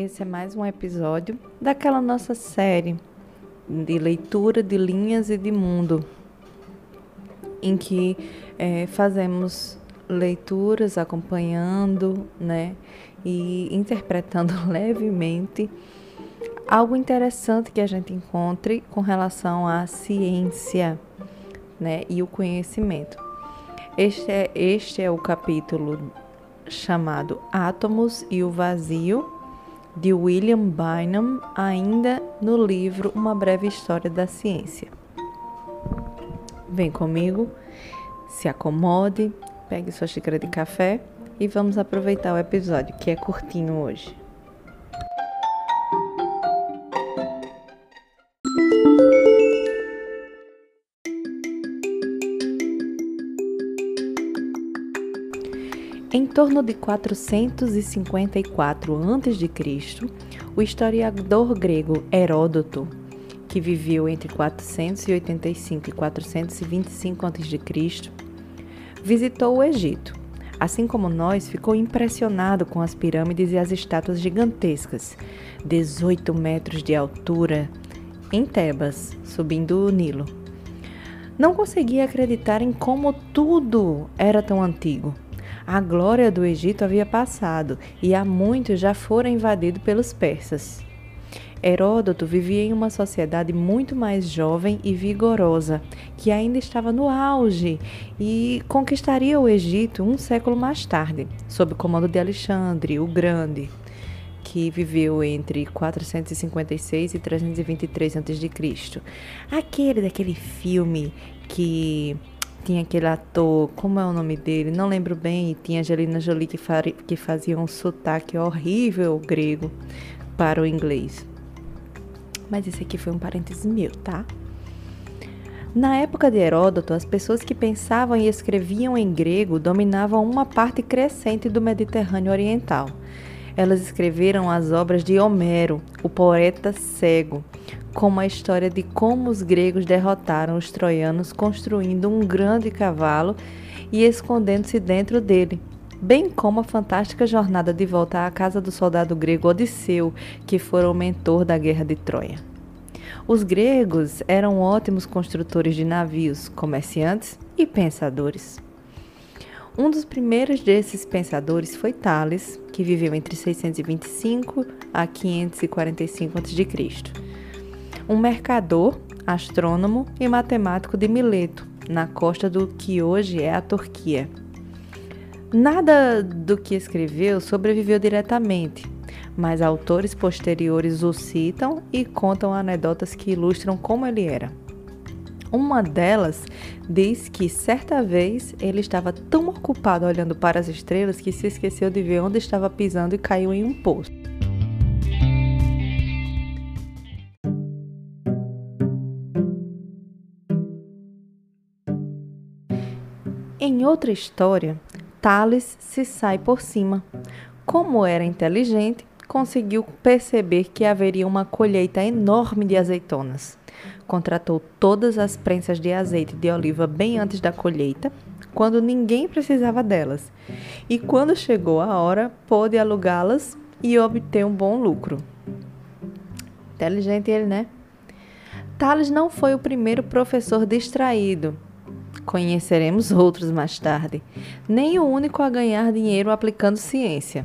esse é mais um episódio daquela nossa série de leitura de linhas e de mundo, em que é, fazemos leituras acompanhando, né, e interpretando levemente algo interessante que a gente encontre com relação à ciência, né, e o conhecimento. Este é, este é o capítulo chamado Átomos e o Vazio, de William Bynum, ainda no livro Uma Breve História da Ciência. Vem comigo, se acomode, pegue sua xícara de café e vamos aproveitar o episódio que é curtinho hoje. Em torno de 454 a.C., o historiador grego Heródoto, que viveu entre 485 e 425 a.C., visitou o Egito. Assim como nós, ficou impressionado com as pirâmides e as estátuas gigantescas, 18 metros de altura, em Tebas, subindo o Nilo. Não conseguia acreditar em como tudo era tão antigo. A glória do Egito havia passado e há muito já fora invadido pelos persas. Heródoto vivia em uma sociedade muito mais jovem e vigorosa, que ainda estava no auge e conquistaria o Egito um século mais tarde, sob o comando de Alexandre o Grande, que viveu entre 456 e 323 a.C. Aquele daquele filme que tinha aquele ator, como é o nome dele? Não lembro bem. E tinha Angelina Jolie que, que fazia um sotaque horrível grego para o inglês. Mas esse aqui foi um parênteses meu, tá? Na época de Heródoto, as pessoas que pensavam e escreviam em grego dominavam uma parte crescente do Mediterrâneo Oriental. Elas escreveram as obras de Homero, o poeta cego, como a história de como os gregos derrotaram os troianos construindo um grande cavalo e escondendo-se dentro dele, bem como a fantástica jornada de volta à casa do soldado grego Odisseu, que fora o mentor da guerra de Troia. Os gregos eram ótimos construtores de navios, comerciantes e pensadores. Um dos primeiros desses pensadores foi Tales, que viveu entre 625 a 545 a.C um mercador, astrônomo e matemático de Mileto, na costa do que hoje é a Turquia. Nada do que escreveu sobreviveu diretamente, mas autores posteriores o citam e contam anedotas que ilustram como ele era. Uma delas diz que certa vez ele estava tão ocupado olhando para as estrelas que se esqueceu de ver onde estava pisando e caiu em um poço. Em outra história, Thales se sai por cima. Como era inteligente, conseguiu perceber que haveria uma colheita enorme de azeitonas. Contratou todas as prensas de azeite de oliva bem antes da colheita, quando ninguém precisava delas. E quando chegou a hora, pôde alugá-las e obter um bom lucro. Inteligente ele, né? Thales não foi o primeiro professor distraído Conheceremos outros mais tarde. Nem o único a ganhar dinheiro aplicando ciência.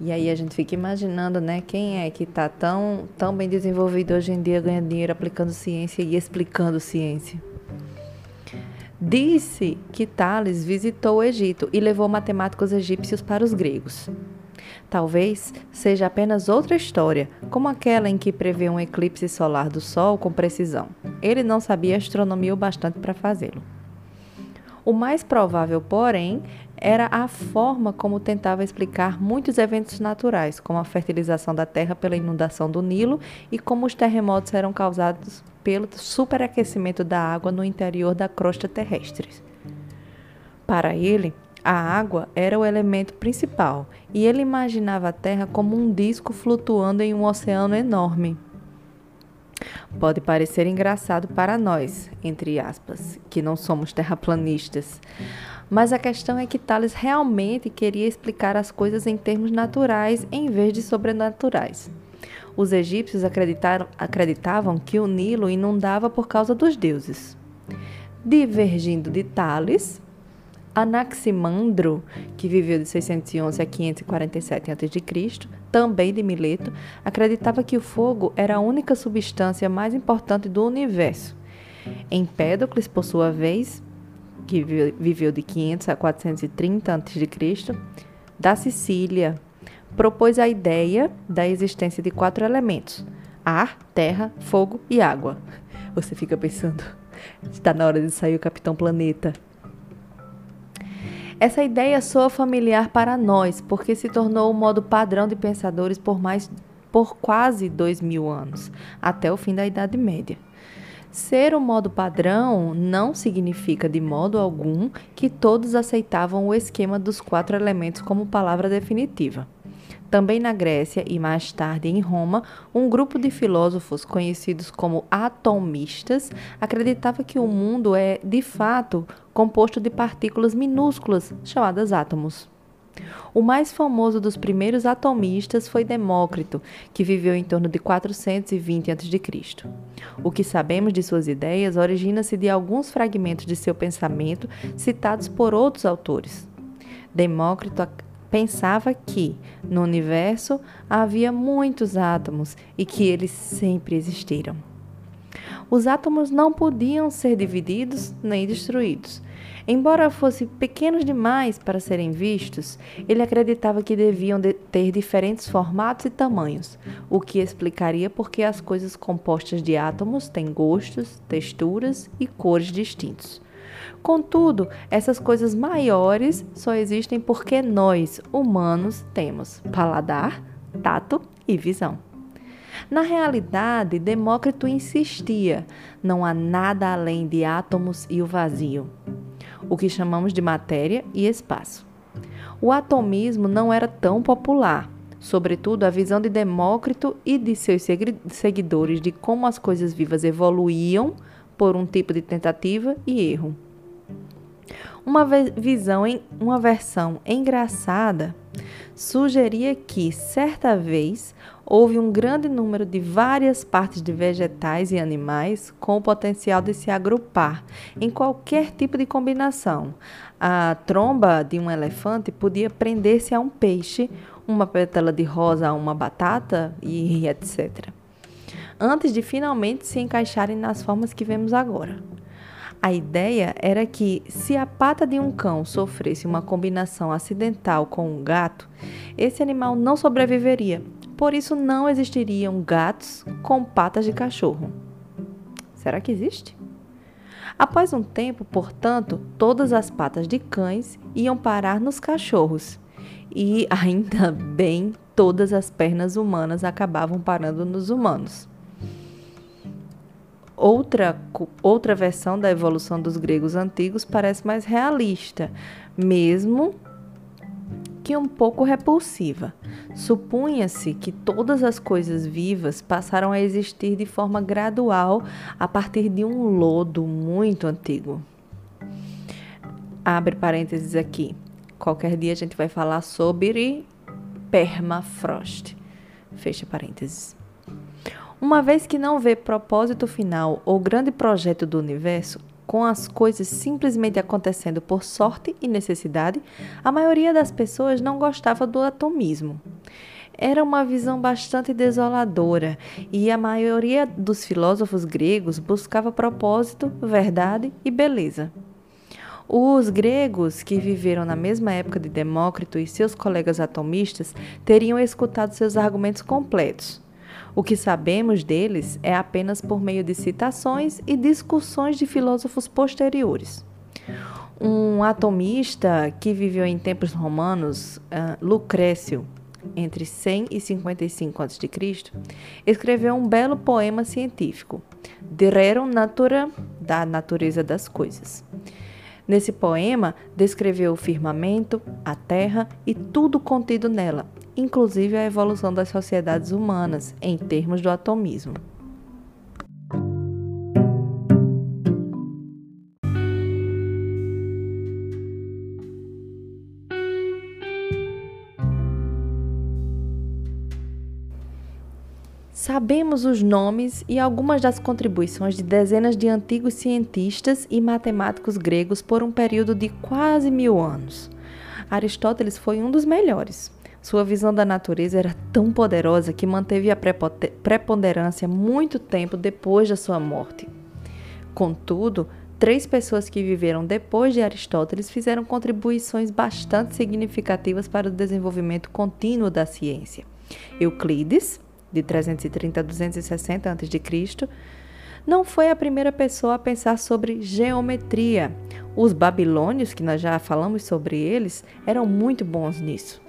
E aí a gente fica imaginando, né, quem é que está tão, tão bem desenvolvido hoje em dia, ganhando dinheiro aplicando ciência e explicando ciência. Disse que Tales visitou o Egito e levou matemáticos egípcios para os gregos. Talvez seja apenas outra história, como aquela em que prevê um eclipse solar do Sol com precisão. Ele não sabia astronomia o bastante para fazê-lo. O mais provável, porém, era a forma como tentava explicar muitos eventos naturais, como a fertilização da terra pela inundação do Nilo e como os terremotos eram causados pelo superaquecimento da água no interior da crosta terrestre. Para ele, a água era o elemento principal e ele imaginava a Terra como um disco flutuando em um oceano enorme. Pode parecer engraçado para nós, entre aspas, que não somos terraplanistas, Mas a questão é que Tales realmente queria explicar as coisas em termos naturais em vez de sobrenaturais. Os egípcios acreditavam que o Nilo inundava por causa dos deuses. Divergindo de Tales, Anaximandro, que viveu de 611 a 547 a.C., também de Mileto, acreditava que o fogo era a única substância mais importante do universo. Empédocles, por sua vez, que viveu de 500 a 430 a.C., da Sicília, propôs a ideia da existência de quatro elementos: ar, terra, fogo e água. Você fica pensando, está na hora de sair o Capitão Planeta. Essa ideia soa familiar para nós, porque se tornou o modo padrão de pensadores por mais por quase dois mil anos, até o fim da Idade Média. Ser o modo padrão não significa de modo algum que todos aceitavam o esquema dos quatro elementos como palavra definitiva. Também na Grécia e mais tarde em Roma, um grupo de filósofos conhecidos como atomistas acreditava que o mundo é, de fato, composto de partículas minúsculas chamadas átomos. O mais famoso dos primeiros atomistas foi Demócrito, que viveu em torno de 420 a.C. O que sabemos de suas ideias origina-se de alguns fragmentos de seu pensamento citados por outros autores. Demócrito pensava que no universo havia muitos átomos e que eles sempre existiram. Os átomos não podiam ser divididos nem destruídos. Embora fossem pequenos demais para serem vistos, ele acreditava que deviam de ter diferentes formatos e tamanhos, o que explicaria por que as coisas compostas de átomos têm gostos, texturas e cores distintos. Contudo, essas coisas maiores só existem porque nós, humanos, temos paladar, tato e visão. Na realidade, Demócrito insistia: não há nada além de átomos e o vazio, o que chamamos de matéria e espaço. O atomismo não era tão popular, sobretudo a visão de Demócrito e de seus seguidores de como as coisas vivas evoluíam por um tipo de tentativa e erro. Uma visão em uma versão engraçada sugeria que certa vez houve um grande número de várias partes de vegetais e animais com o potencial de se agrupar em qualquer tipo de combinação. A tromba de um elefante podia prender-se a um peixe, uma pétala de rosa a uma batata e etc. Antes de finalmente se encaixarem nas formas que vemos agora. A ideia era que, se a pata de um cão sofresse uma combinação acidental com um gato, esse animal não sobreviveria. Por isso, não existiriam gatos com patas de cachorro. Será que existe? Após um tempo, portanto, todas as patas de cães iam parar nos cachorros. E ainda bem, todas as pernas humanas acabavam parando nos humanos. Outra, outra versão da evolução dos gregos antigos parece mais realista, mesmo que um pouco repulsiva. Supunha-se que todas as coisas vivas passaram a existir de forma gradual a partir de um lodo muito antigo. Abre parênteses aqui. Qualquer dia a gente vai falar sobre permafrost. Fecha parênteses. Uma vez que não vê propósito final ou grande projeto do universo, com as coisas simplesmente acontecendo por sorte e necessidade, a maioria das pessoas não gostava do atomismo. Era uma visão bastante desoladora e a maioria dos filósofos gregos buscava propósito, verdade e beleza. Os gregos que viveram na mesma época de Demócrito e seus colegas atomistas teriam escutado seus argumentos completos. O que sabemos deles é apenas por meio de citações e discussões de filósofos posteriores. Um atomista que viveu em tempos romanos, uh, Lucrécio, entre 100 e 55 a.C., escreveu um belo poema científico, De Rerum Natura, da natureza das coisas. Nesse poema, descreveu o firmamento, a terra e tudo contido nela, inclusive a evolução das sociedades humanas em termos do atomismo. Sabemos os nomes e algumas das contribuições de dezenas de antigos cientistas e matemáticos gregos por um período de quase mil anos. Aristóteles foi um dos melhores. Sua visão da natureza era tão poderosa que manteve a preponderância muito tempo depois da sua morte. Contudo, três pessoas que viveram depois de Aristóteles fizeram contribuições bastante significativas para o desenvolvimento contínuo da ciência. Euclides, de 330 a 260 a.C., não foi a primeira pessoa a pensar sobre geometria. Os babilônios, que nós já falamos sobre eles, eram muito bons nisso.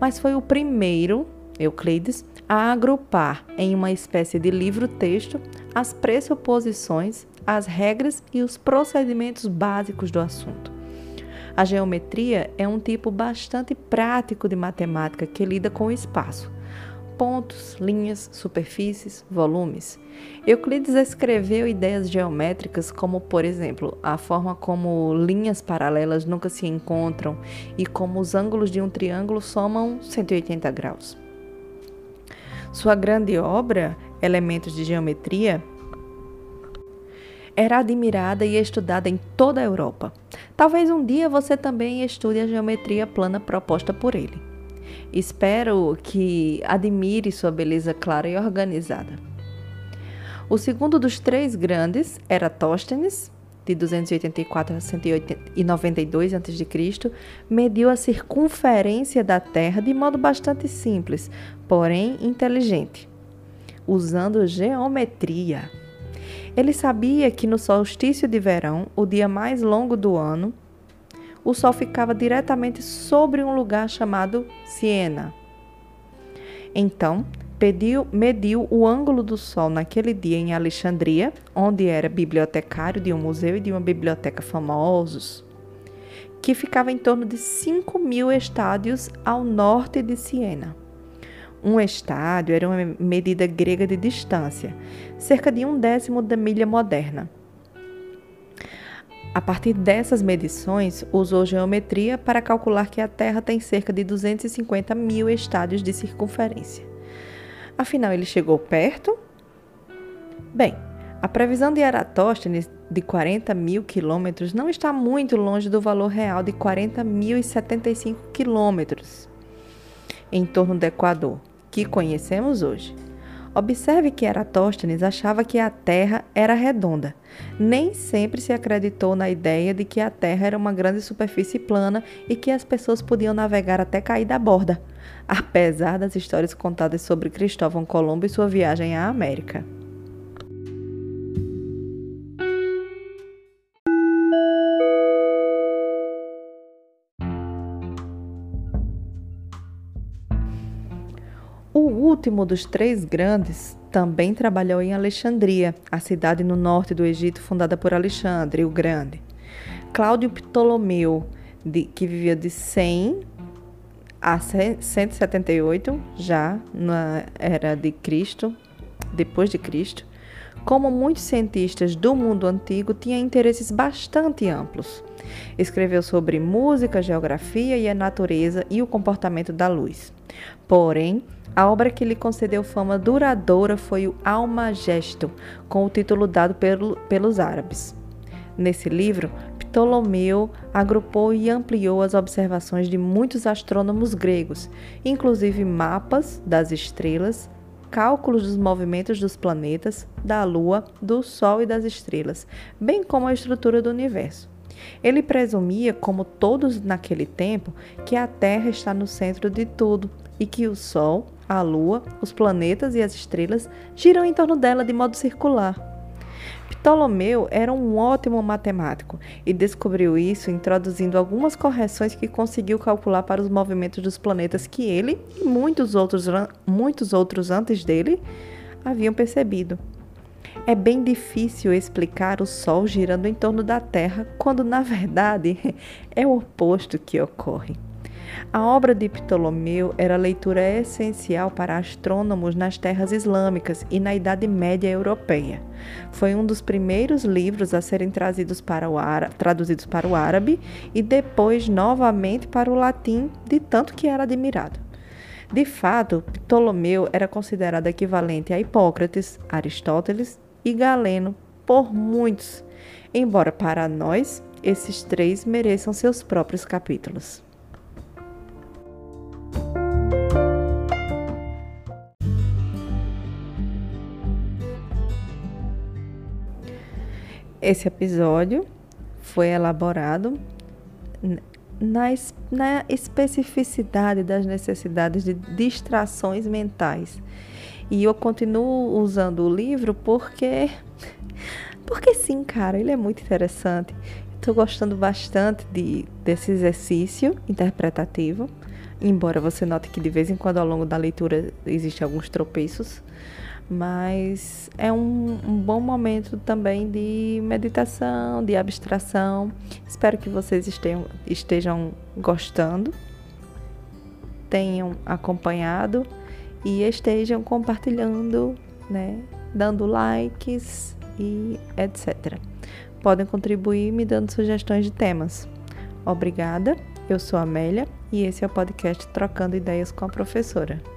Mas foi o primeiro, Euclides, a agrupar em uma espécie de livro-texto as pressuposições, as regras e os procedimentos básicos do assunto. A geometria é um tipo bastante prático de matemática que lida com o espaço pontos, linhas, superfícies, volumes. Euclides escreveu ideias geométricas como, por exemplo, a forma como linhas paralelas nunca se encontram e como os ângulos de um triângulo somam 180 graus. Sua grande obra, Elementos de Geometria, era admirada e estudada em toda a Europa. Talvez um dia você também estude a geometria plana proposta por ele. Espero que admire sua beleza clara e organizada. O segundo dos três grandes, Eratóstenes, de 284 a 192 a.C., mediu a circunferência da Terra de modo bastante simples, porém inteligente, usando geometria. Ele sabia que no solstício de verão, o dia mais longo do ano, o Sol ficava diretamente sobre um lugar chamado Siena. Então, pediu, mediu o ângulo do Sol naquele dia em Alexandria, onde era bibliotecário de um museu e de uma biblioteca famosos, que ficava em torno de 5 mil estádios ao norte de Siena. Um estádio era uma medida grega de distância, cerca de um décimo da milha moderna. A partir dessas medições, usou geometria para calcular que a Terra tem cerca de 250 mil estádios de circunferência. Afinal, ele chegou perto? Bem, a previsão de Eratóstenes de 40 mil quilômetros não está muito longe do valor real de 40.075 quilômetros em torno do Equador, que conhecemos hoje. Observe que Eratóstenes achava que a Terra era redonda. Nem sempre se acreditou na ideia de que a Terra era uma grande superfície plana e que as pessoas podiam navegar até cair da borda, apesar das histórias contadas sobre Cristóvão Colombo e sua viagem à América. Último dos três grandes também trabalhou em Alexandria, a cidade no norte do Egito fundada por Alexandre o Grande. Cláudio Ptolomeu, de, que vivia de 100 a 178, já na era de Cristo, depois de Cristo, como muitos cientistas do mundo antigo, tinha interesses bastante amplos. Escreveu sobre música, geografia e a natureza e o comportamento da luz. Porém, a obra que lhe concedeu fama duradoura foi o Almagesto, com o título dado pelo, pelos árabes. Nesse livro, Ptolomeu agrupou e ampliou as observações de muitos astrônomos gregos, inclusive mapas das estrelas, cálculos dos movimentos dos planetas, da Lua, do Sol e das estrelas, bem como a estrutura do universo. Ele presumia, como todos naquele tempo, que a Terra está no centro de tudo e que o Sol, a Lua, os planetas e as estrelas giram em torno dela de modo circular. Ptolomeu era um ótimo matemático e descobriu isso introduzindo algumas correções que conseguiu calcular para os movimentos dos planetas que ele e muitos outros, muitos outros antes dele haviam percebido. É bem difícil explicar o Sol girando em torno da Terra quando, na verdade, é o oposto que ocorre. A obra de Ptolomeu era leitura essencial para astrônomos nas terras islâmicas e na Idade Média europeia. Foi um dos primeiros livros a serem trazidos para o árabe, traduzidos para o árabe e depois novamente para o latim, de tanto que era admirado. De fato, Ptolomeu era considerado equivalente a Hipócrates, Aristóteles e Galeno por muitos, embora para nós esses três mereçam seus próprios capítulos. Esse episódio foi elaborado na, na especificidade das necessidades de distrações mentais. E eu continuo usando o livro porque. Porque sim, cara, ele é muito interessante. Estou gostando bastante de, desse exercício interpretativo, embora você note que de vez em quando ao longo da leitura existem alguns tropeços mas é um, um, bom momento também de meditação, de abstração. Espero que vocês estejam, estejam gostando, tenham acompanhado e estejam compartilhando, né, dando likes e etc. Podem contribuir me dando sugestões de temas. Obrigada, eu sou Amélia e esse é o podcast Trocando Ideias com a Professora.